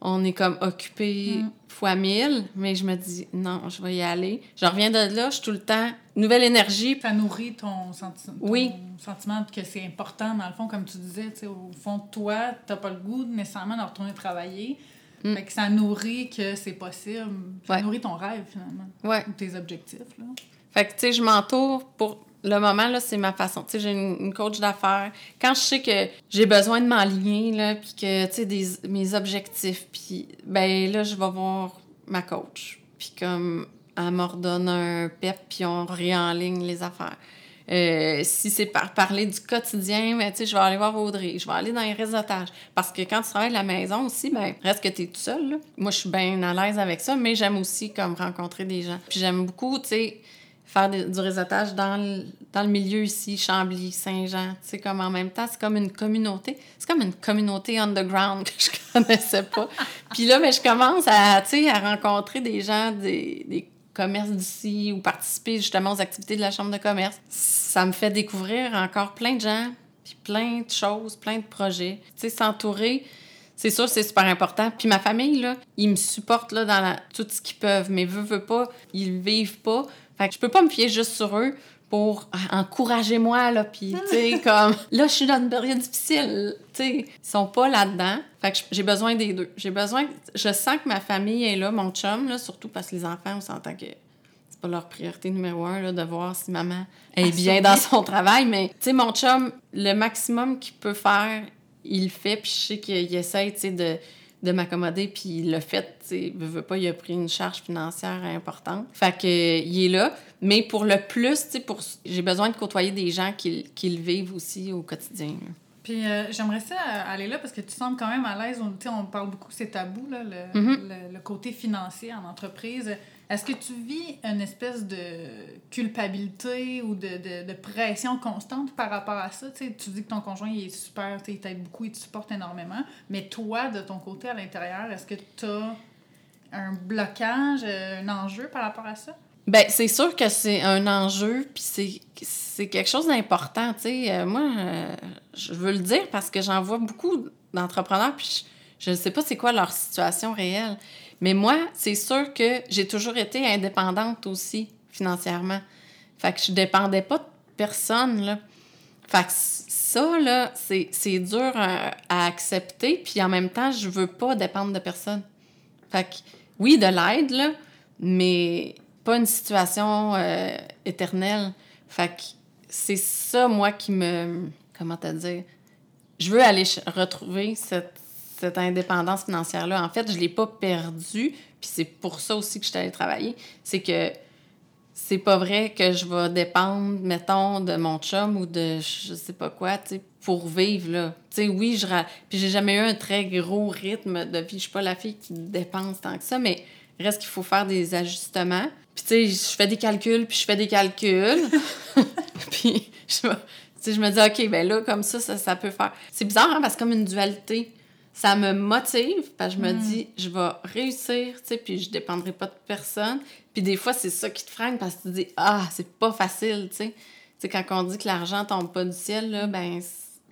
Speaker 2: on est comme occupé
Speaker 1: Mm.
Speaker 2: fois mille, mais je me dis, non, je vais y aller. Je reviens de là, je suis tout le temps, nouvelle énergie.
Speaker 1: Ça nourrit ton, senti- ton
Speaker 2: Oui.
Speaker 1: sentiment que c'est important, dans le fond, comme tu disais, tu sais, au fond de toi, t'as pas le goût nécessairement de retourner travailler.
Speaker 2: Mm.
Speaker 1: Fait que ça nourrit que c'est possible. Ça
Speaker 2: Ouais.
Speaker 1: nourrit ton rêve, finalement.
Speaker 2: Ouais.
Speaker 1: Ou tes objectifs, là.
Speaker 2: Fait que, tu sais, je m'entoure pour le moment, là, c'est ma façon. Tu sais, j'ai une, coach d'affaires. Quand je sais que j'ai besoin de m'aligner, là, puis que, tu sais, des- mes objectifs, puis, ben là, je vais voir ma coach. Puis comme, elle m'ordonne un pep, puis on réenligne les affaires. Euh, si c'est par parler du quotidien, ben, tu sais, je vais aller voir Audrey, je vais aller dans les réseautages. Parce que quand tu travailles de la maison aussi, ben, reste que tu es tout seul. là. Moi, je suis bien à l'aise avec ça, mais j'aime aussi comme rencontrer des gens. Puis j'aime beaucoup, tu sais, faire du réseautage dans le, dans le milieu ici, Chambly, Saint-Jean. Sais, comme en même temps, c'est comme une communauté. C'est comme une communauté underground que je *laughs* connaissais pas. Puis là, ben, je commence à, à rencontrer des gens des, des commerces d'ici ou participer justement aux activités de la Chambre de commerce. Ça me fait découvrir encore plein de gens, puis plein de choses, plein de projets. Tu sais, s'entourer, c'est sûr, c'est super important. Puis ma famille, là, ils me supportent là, dans la- tout ce qu'ils peuvent, mais veut, veut pas, ils vivent pas. Fait que je peux pas me fier juste sur eux pour ah, encourager moi là puis tu sais *laughs* comme là je suis dans une période difficile tu sais. Ils sont pas là-dedans. Fait que j'ai besoin des deux. J'ai besoin je sens que ma famille est là mon chum là surtout parce que les enfants on s'entend que c'est pas leur priorité numéro un là, de voir si maman est bien dans son travail. Mais tu sais mon chum le maximum qu'il peut faire il le fait puis je sais qu'il essaie tu sais de de m'accommoder, puis il l'a fait, tu veut, pas, il a pris une charge financière importante. Fait que, euh, il est là. Mais pour le plus, tu sais, pour... j'ai besoin de côtoyer des gens qui, qui le vivent aussi au quotidien. là.
Speaker 1: Puis euh, j'aimerais ça euh, aller là parce que tu sembles quand même à l'aise. On, on parle beaucoup, c'est tabou, là, le,
Speaker 2: Mhm.
Speaker 1: le, le côté financier en entreprise. Est-ce que tu vis une espèce de culpabilité ou de, de, pression constante par rapport à ça? Tu dis que ton conjoint est super, il t'aide beaucoup, il te supporte énormément. Mais toi, de ton côté à l'intérieur, est-ce que tu as un blocage, euh, un enjeu par rapport à ça?
Speaker 2: Ben, c'est sûr que c'est un enjeu, puis c'est, quelque chose d'important. Euh, moi, euh, je veux le dire parce que j'en vois beaucoup d'entrepreneurs, puis je ne sais pas c'est quoi leur situation réelle. Mais moi, c'est sûr que j'ai toujours été indépendante aussi, financièrement. Fait que je dépendais pas de personne, là. Fait que ça, là, c'est, dur à accepter, puis en même temps, je veux pas dépendre de personne. Fait que, oui, de l'aide, là, mais pas une situation euh, éternelle. Fait que c'est ça, moi, qui me... Comment te dire? Je veux aller retrouver cette, cette indépendance financière-là. En fait, je l'ai pas perdue, puis c'est pour ça aussi que je suis allée travailler. C'est que c'est pas vrai que je vais dépendre, mettons, de mon chum ou de je sais pas quoi, tu sais, pour vivre, là. Tu sais, oui, je... Puis j'ai jamais eu un très gros rythme de vie. Je suis pas la fille qui dépense tant que ça, mais reste qu'il faut faire des ajustements. Puis tu sais, je fais des calculs, puis je fais des calculs. *laughs* *laughs* puis je, je me dis, OK, ben là, comme ça, ça, ça peut faire... C'est bizarre, hein, parce que comme une dualité. Ça me motive, parce que je me
Speaker 1: Mm.
Speaker 2: dis, je vais réussir, tu sais, puis je dépendrai pas de personne. Puis des fois, c'est ça qui te freine, parce que tu te dis, ah, c'est pas facile, tu sais. Tu sais, quand on dit que l'argent tombe pas du ciel, là, ben,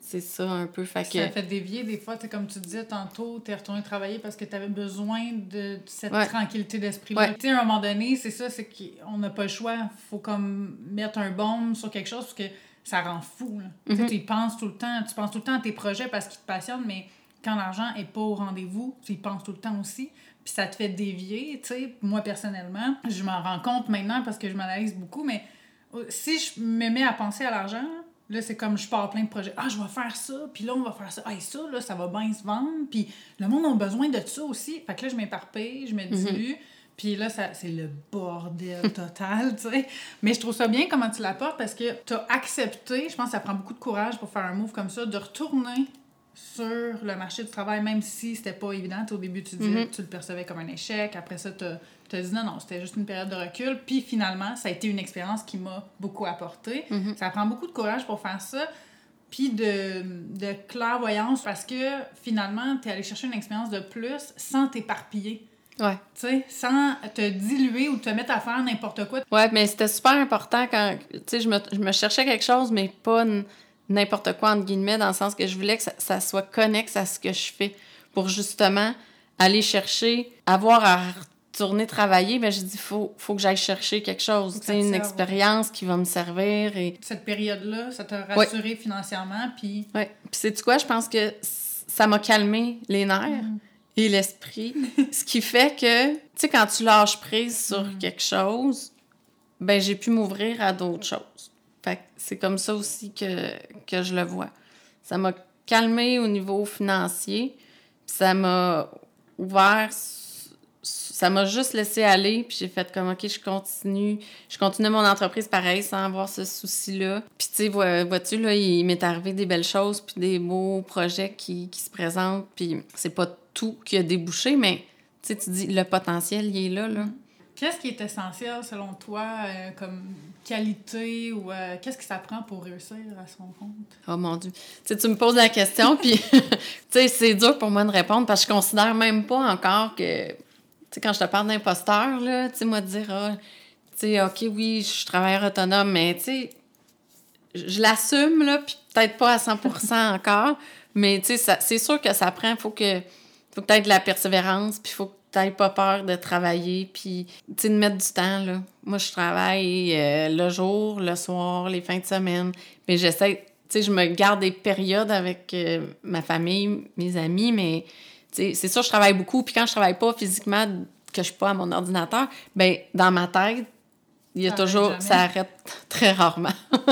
Speaker 2: c'est ça un peu. Fait que...
Speaker 1: Ça fait dévier des fois, tu sais, comme tu disais tantôt, tu es retourné travailler parce que tu avais besoin de cette
Speaker 2: Ouais.
Speaker 1: tranquillité d'esprit.
Speaker 2: Ouais.
Speaker 1: Tu sais, à un moment donné, c'est ça, c'est qu'on n'a pas le choix. faut comme mettre un baume sur quelque chose parce que ça rend fou. là. Tu
Speaker 2: Mhm.
Speaker 1: Y penses tout le temps, tu penses tout le temps à tes projets parce qu'ils te passionnent, mais quand l'argent est pas au rendez-vous, tu y penses tout le temps aussi. Puis ça te fait dévier, tu sais. Moi, personnellement, je m'en rends compte maintenant parce que je m'analyse beaucoup, mais euh, si je me mets à penser à l'argent, là, c'est comme je pars plein de projets. Ah, je vais faire ça, puis là, on va faire ça. Ah, et ça, là, ça va bien se vendre. Puis le monde a besoin de ça aussi. Fait que là, je m'éparpille, je me dilue. Puis là, ça, c'est le bordel *laughs* total, tu sais. Mais je trouve ça bien comment tu l'apportes parce que tu as accepté, je pense que ça prend beaucoup de courage pour faire un move comme ça, de retourner sur le marché du travail, même si c'était pas évident. Au début, tu disais
Speaker 2: Mhm.
Speaker 1: tu le percevais comme un échec. Après ça, tu as dit non, non, c'était juste une période de recul. Puis finalement, ça a été une expérience qui m'a beaucoup apporté.
Speaker 2: Mhm.
Speaker 1: Ça prend beaucoup de courage pour faire ça. Puis de, de clairvoyance parce que finalement, tu es allé chercher une expérience de plus sans t'éparpiller.
Speaker 2: Ouais.
Speaker 1: Tu sais, sans te diluer ou te mettre à faire n'importe quoi.
Speaker 2: Ouais, mais c'était super important quand, tu sais, je me, je me cherchais quelque chose, mais pas n- n'importe quoi, entre guillemets, dans le sens que je voulais que ça, ça soit connexe à ce que je fais pour justement aller chercher, avoir à retourner travailler, ben j'ai dit, faut, faut que j'aille chercher quelque chose,
Speaker 1: que
Speaker 2: une expérience qui va me servir. Et...
Speaker 1: Cette période-là, ça t'a rassuré financièrement, puis
Speaker 2: Ouais. Puis c'est quoi, je pense que ça m'a calmé les nerfs
Speaker 1: Mm.
Speaker 2: et l'esprit. ce qui fait que, tu sais, quand tu lâches prise sur
Speaker 1: Mm.
Speaker 2: quelque chose, ben j'ai pu m'ouvrir à d'autres choses. Fait c'est comme ça aussi que, je le vois. Ça m'a calmé au niveau financier, puis ça m'a ouvert, ça m'a juste laissé aller, puis j'ai fait comme, OK, je continue, je continue mon entreprise pareil, sans avoir ce souci-là. Puis tu sais, vois- vois-tu, là, il m'est arrivé des belles choses, puis des beaux projets qui, qui se présentent, puis c'est pas tout qui a débouché, mais tu sais, tu dis, le potentiel, il est là, là.
Speaker 1: Qu'est-ce qui est essentiel selon toi euh, comme qualité ou euh, qu'est-ce que ça prend pour réussir à son compte?
Speaker 2: Oh mon Dieu. Tu sais, tu me poses la question, puis *laughs* c'est dur pour moi de répondre parce que je considère même pas encore que. Quand je te parle d'imposteur, là, tu moi, de dire, ah, tu sais, OK, oui, je suis travailleur autonome, mais tu je l'assume, là, puis peut-être pas à 100% *laughs* encore, mais tu sais, ça- c'est sûr que ça prend, faut que, faut que tu aies de la persévérance, puis faut que tu n'aies pas peur de travailler, puis tu sais, de mettre du temps, là. Moi, je travaille euh, le jour, le soir, les fins de semaine, mais j'essaie, tu sais, je me garde des périodes avec euh, ma famille, mes amis, mais tu sais, c'est sûr, je travaille beaucoup, puis quand je travaille pas physiquement, que je suis pas à mon ordinateur, ben dans ma tête, il y a
Speaker 1: Ça
Speaker 2: toujours, ça arrête *laughs* très rarement. *laughs*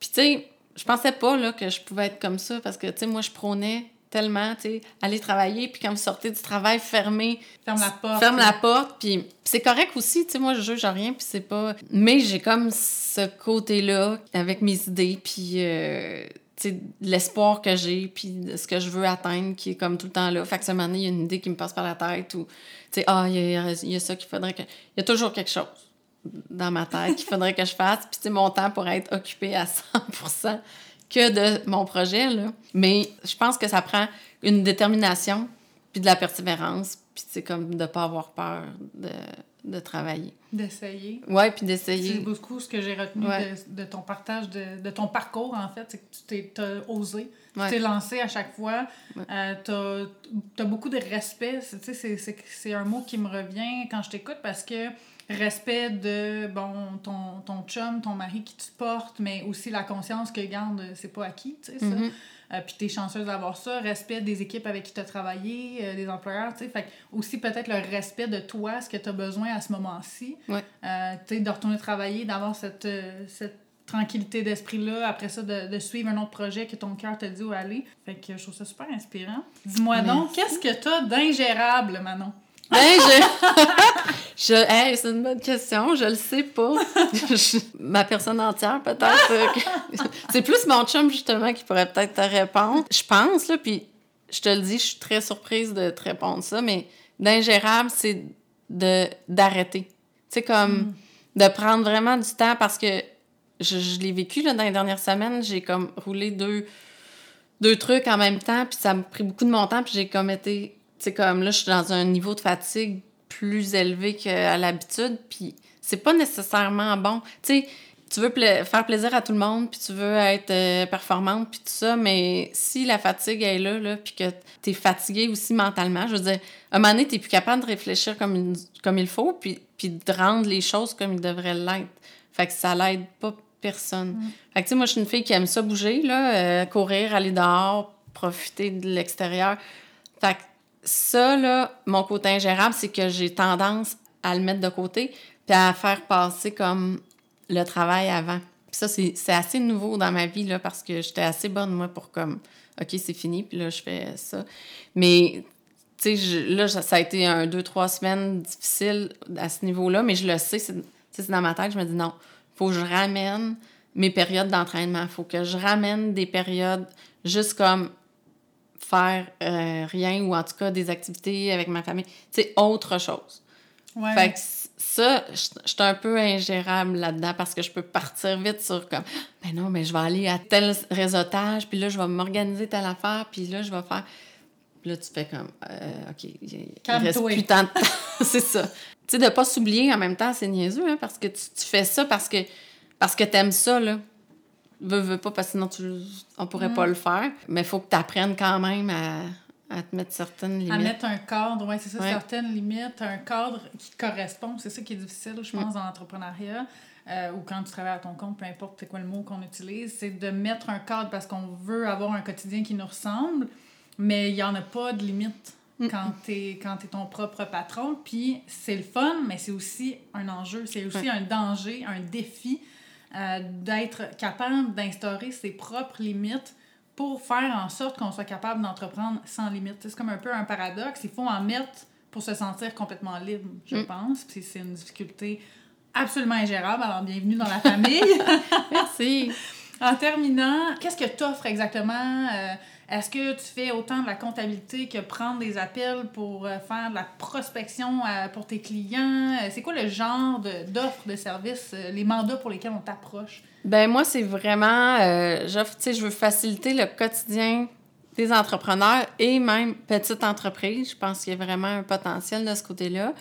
Speaker 2: Puis tu sais, je pensais pas là, que je pouvais être comme ça parce que tu sais, moi je prônais tellement, tu sais, aller travailler puis quand vous sortez du travail, fermer,
Speaker 1: Ferme la porte.
Speaker 2: ferme la porte puis c'est correct aussi, tu sais, moi je juge rien puis c'est pas mais j'ai comme ce côté-là avec mes idées puis euh, tu sais, l'espoir que j'ai puis ce que je veux atteindre qui est comme tout le temps là. Fait que ce moment donné, il y a une idée qui me passe par la tête ou tu sais, ah, il y y a ça qu'il faudrait que il y a toujours quelque chose dans ma tête qu'il faudrait que je fasse. Puis, tu sais, mon temps pourrait être occupé à 100 que de mon projet, là. Mais je pense que ça prend une détermination, puis de la persévérance, puis c'est comme de pas avoir peur de, de travailler.
Speaker 1: D'essayer.
Speaker 2: Ouais, puis
Speaker 1: C'est
Speaker 2: d'essayer.
Speaker 1: beaucoup ce que j'ai retenu
Speaker 2: Ouais.
Speaker 1: de, de ton partage, de, de ton parcours, en fait, c'est que tu t'es osé.
Speaker 2: Ouais.
Speaker 1: Tu t'es lancé à chaque fois.
Speaker 2: Ouais.
Speaker 1: Euh, tu as, beaucoup de respect. C'est- C'est c'est- c'est un mot qui me revient quand je t'écoute parce que respect de bon ton, ton chum, ton mari qui te porte, mais aussi la conscience que, garde, c'est pas acquis, tu sais, ça.
Speaker 2: Mhm.
Speaker 1: Euh, puis t'es chanceuse d'avoir ça. Respect des équipes avec qui tu as travaillé, euh, des employeurs, tu sais. Fait que aussi peut-être le respect de toi, ce que tu as besoin à ce moment-ci.
Speaker 2: Ouais.
Speaker 1: Euh, tu sais, de retourner travailler, d'avoir cette, cette tranquillité d'esprit-là. Après ça, de, de suivre un autre projet que ton cœur te dit où aller. Fait que je trouve ça super inspirant. Dis-moi donc, qu'est-ce que tu as d'ingérable, Manon?
Speaker 2: Hey, *laughs* je... Hey, c'est une bonne question, je le sais pas. *laughs* Je- Ma personne entière, peut-être. euh, *laughs* c'est plus mon chum, justement, qui pourrait peut-être te répondre. Je pense, là, puis je te le dis, je suis très surprise de te répondre ça, mais d'ingérable, c'est de d'arrêter. Tu sais, comme de prendre vraiment du temps parce que je, je l'ai vécu, là, dans les dernières semaines, j'ai comme roulé deux deux trucs en même temps, puis ça m'a pris beaucoup de mon temps, puis j'ai comme été, tu sais, comme là, je suis dans un niveau de fatigue plus élevé qu'à l'habitude, puis c'est pas nécessairement bon. Tu sais, tu veux pla- faire plaisir à tout le monde, puis tu veux être euh, performante, puis tout ça, mais si la fatigue est là, là puis que t'es fatigué aussi mentalement, je veux dire, à un moment donné, t'es plus capable de réfléchir comme, une- comme il faut, puis, puis de rendre les choses comme ils devraient l'être. Fait que ça l'aide pas personne. Fait que, tu sais, moi, je suis une fille qui aime ça bouger, là, euh, courir, aller dehors, profiter de l'extérieur. Fait que ça, là, mon côté ingérable, c'est que j'ai tendance à le mettre de côté puis à faire passer comme le travail avant. Ça, c'est assez nouveau dans ma vie, là, parce que j'étais assez bonne, moi, pour comme, OK, c'est fini, puis là, je fais ça. Mais, tu sais, là, ça a été un, deux, trois semaines difficiles à ce niveau-là, mais je le sais, c'est tu sais, c'est dans ma tête, je me dis non, faut que je ramène mes périodes d'entraînement, faut que je ramène des périodes juste comme faire euh, rien ou en tout cas des activités avec ma famille, sais, autre chose.
Speaker 1: Ouais.
Speaker 2: Fait que ça, je suis un peu ingérable là-dedans parce que je peux partir vite sur comme, ben non, mais je vais aller à tel réseautage, puis là, je vais m'organiser telle affaire, puis là, je vais faire. Puis là, tu fais comme, euh, OK, il reste
Speaker 1: Calme-toi.
Speaker 2: plus tant de temps. *laughs* c'est ça. Tu sais, de pas s'oublier en même temps, c'est niaiseux, hein, parce que tu, tu fais ça parce que, parce que t'aimes ça, là. Veux, veux pas, parce que sinon, tu, on pourrait pas le faire. Mais il faut que tu apprennes quand même à, à te mettre certaines limites.
Speaker 1: À mettre un cadre, oui, c'est ça,
Speaker 2: Ouais.
Speaker 1: certaines limites, un cadre qui correspond. C'est ça qui est difficile, je
Speaker 2: Mm.
Speaker 1: pense, dans l'entrepreneuriat. euh, ou quand tu travailles à ton compte, peu importe c'est quoi le mot qu'on utilise, c'est de mettre un cadre parce qu'on veut avoir un quotidien qui nous ressemble, mais il n'y en a pas de limite
Speaker 2: Mm.
Speaker 1: quand tu es, t'es ton propre patron. Puis c'est le fun, mais c'est aussi un enjeu, c'est aussi
Speaker 2: Ouais.
Speaker 1: un danger, un défi euh, d'être capable d'instaurer ses propres limites pour faire en sorte qu'on soit capable d'entreprendre sans limite. C'est comme un peu un paradoxe. Il faut en mettre pour se sentir complètement libre, je
Speaker 2: Mm.
Speaker 1: pense. Puis c'est une difficulté absolument ingérable. Alors, bienvenue dans la famille. *laughs*
Speaker 2: Merci.
Speaker 1: en terminant, qu'est-ce que tu offres exactement? Euh, Est-ce que tu fais autant de la comptabilité que prendre des appels pour euh, faire de la prospection euh, pour tes clients? Euh, C'est quoi le genre de- d'offre de, service, euh, les mandats pour lesquels on t'approche?
Speaker 2: Ben moi, c'est vraiment, tu sais, je veux faciliter le quotidien des entrepreneurs et même petites entreprises. Je pense qu'il y a vraiment un potentiel de ce côté-là.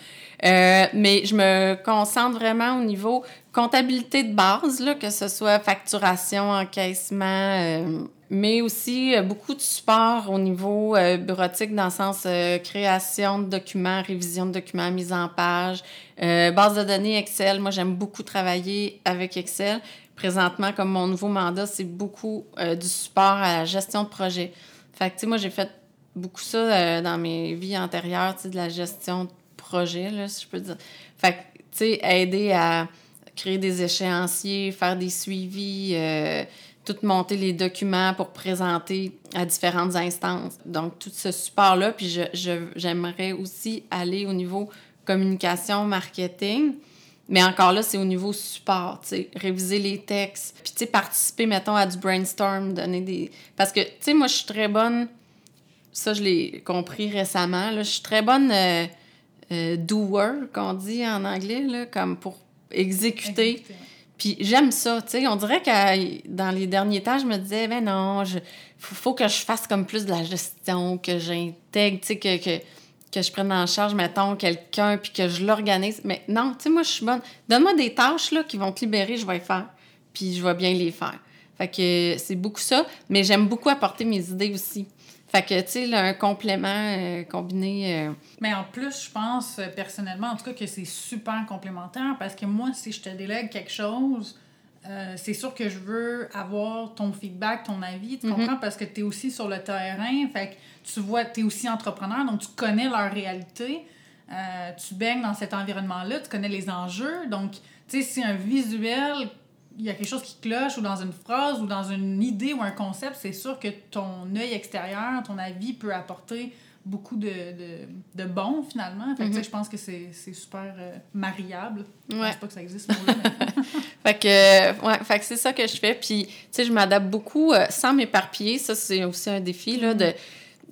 Speaker 2: Mais je me concentre vraiment au niveau comptabilité de base, là, que ce soit facturation, encaissement, euh, mais aussi euh, beaucoup de support au niveau euh, bureautique dans le sens création de documents, révision de documents, mise en page, base de données Excel. Moi, j'aime beaucoup travailler avec Excel. Présentement, comme mon nouveau mandat, c'est beaucoup du support à la gestion de projet. Fait que, tu sais, moi, j'ai fait beaucoup ça dans mes vies antérieures, tu sais, de la gestion de projet, là, si je peux dire. Fait que, tu sais, aider à créer des échéanciers, faire des suivis, euh, tout monter les documents pour présenter à différentes instances. Donc, tout ce support-là. Puis, je, je- j'aimerais aussi aller au niveau communication, marketing. Mais encore là, c'est au niveau support, tu sais, réviser les textes. Puis, tu sais, participer, mettons, à du brainstorm, donner des... Parce que, tu sais, moi, je suis très bonne... Ça, je l'ai compris récemment. Je suis très bonne euh, euh, doer, qu'on dit en anglais, là, comme pour exécuter. Puis j'aime ça, tu sais. On dirait que dans les derniers temps, je me disais, ben non, il faut, faut que je fasse comme plus de la gestion, que j'intègre, tu sais, que, que, que je prenne en charge, mettons, quelqu'un, puis que je l'organise. Mais non, tu sais, moi, je suis bonne. Donne-moi des tâches, là, qui vont te libérer, je vais les faire. Puis je vais bien les faire. Fait que c'est beaucoup ça. Mais j'aime beaucoup apporter mes idées aussi. Fait que, tu sais, un complément euh, combiné... euh,
Speaker 1: Mais en plus, je pense euh, personnellement, en tout cas, que c'est super complémentaire parce que moi, si je te délègue quelque chose, euh, c'est sûr que je veux avoir ton feedback, ton avis, tu
Speaker 2: Mhm.
Speaker 1: comprends? Parce que tu es aussi sur le terrain, fait que tu vois, tu es aussi entrepreneur, donc tu connais leur réalité. Euh, tu baignes dans cet environnement-là, tu connais les enjeux. Donc, tu sais, si un visuel, il y a quelque chose qui cloche, ou dans une phrase, ou dans une idée ou un concept, c'est sûr que ton œil extérieur, ton avis peut apporter beaucoup de, de, de bon, finalement. Fait que, tu sais, je pense que c'est super euh, mariable. Je
Speaker 2: Ouais.
Speaker 1: pense pas que ça existe, mais- *laughs* *laughs*
Speaker 2: Fait que, ouais, fait que c'est ça que je fais. Puis, tu sais, je m'adapte beaucoup euh, sans m'éparpiller. Ça, c'est aussi un défi, là, de,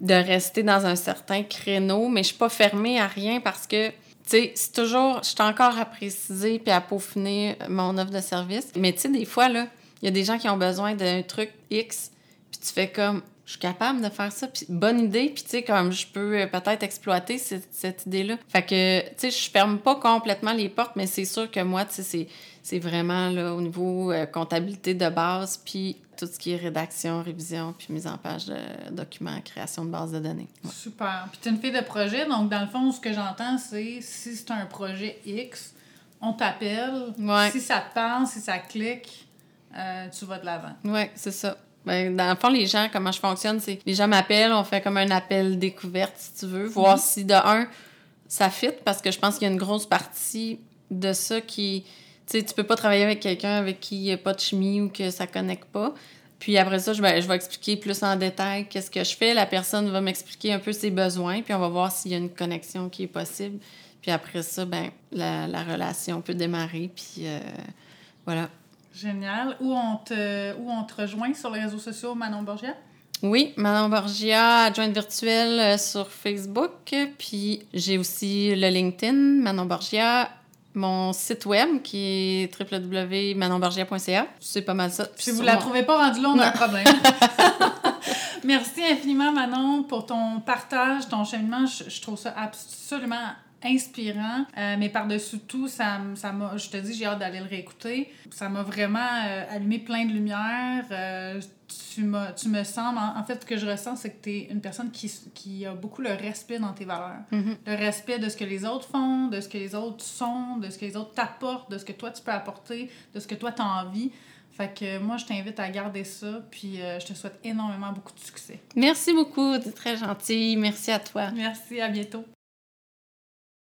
Speaker 2: de rester dans un certain créneau. Mais je suis pas fermée à rien parce que, tu sais, c'est toujours... Je suis encore à préciser puis à peaufiner mon offre de service. Mais, tu sais, des fois, là, il y a des gens qui ont besoin d'un truc X, puis tu fais comme... Je suis capable de faire ça, puis bonne idée, puis tu sais, comme je peux euh, peut-être exploiter cette, idée-là. Fait que, tu sais, je ferme pas complètement les portes, mais c'est sûr que moi, tu sais, c'est c'est vraiment là, au niveau euh, comptabilité de base, puis tout ce qui est rédaction, révision, puis mise en page de documents, création de bases de données. Ouais.
Speaker 1: Super. Puis tu es une fille de projet, donc dans le fond, ce que j'entends, c'est si c'est un projet X, on t'appelle.
Speaker 2: Ouais.
Speaker 1: Si ça te parle, si ça clique, euh, tu vas de l'avant.
Speaker 2: Ouais, c'est ça. Ben, dans le fond, les gens, comment je fonctionne, c'est les gens m'appellent, on fait comme un appel découverte, si tu veux, voir
Speaker 1: Mhm.
Speaker 2: si de un, ça fit, parce que je pense qu'il y a une grosse partie de ça qui. Tu sais, tu peux pas travailler avec quelqu'un avec qui il n'y a pas de chimie ou que ça connecte pas. Puis après ça, je vais, je vais expliquer plus en détail qu'est-ce que je fais. La personne va m'expliquer un peu ses besoins, puis on va voir s'il y a une connexion qui est possible. Puis après ça, ben la, la relation peut démarrer, puis euh, voilà.
Speaker 1: Génial. Où on, te, où on te rejoint sur les réseaux sociaux, Manon Borgia?
Speaker 2: Oui, Manon Borgia, adjointe virtuelle euh, sur Facebook. Puis j'ai aussi le LinkedIn, Manon Borgia, mon site web qui est www.manonborgia.ca. C'est pas mal ça.
Speaker 1: Si vous la trouvez pas rendue là, on a un problème. *laughs* Merci infiniment, Manon, pour ton partage, ton cheminement. Je, je trouve ça absolument inspirant. Euh, mais par-dessus tout, ça, ça m'a, je te dis, j'ai hâte d'aller le réécouter. Ça m'a vraiment euh, allumé plein de lumière. Euh, tu, m'as- tu me sembles, en, en fait, ce que je ressens, c'est que tu es une personne qui, qui a beaucoup le respect dans tes valeurs.
Speaker 2: Mhm.
Speaker 1: Le respect de ce que les autres font, de ce que les autres sont, de ce que les autres t'apportent, de ce que toi tu peux apporter, de ce que toi tu as envie. Fait que moi, je t'invite à garder ça, puis euh, je te souhaite énormément beaucoup de succès.
Speaker 2: Merci beaucoup, t'es très gentil. Merci à toi.
Speaker 1: Merci, à bientôt.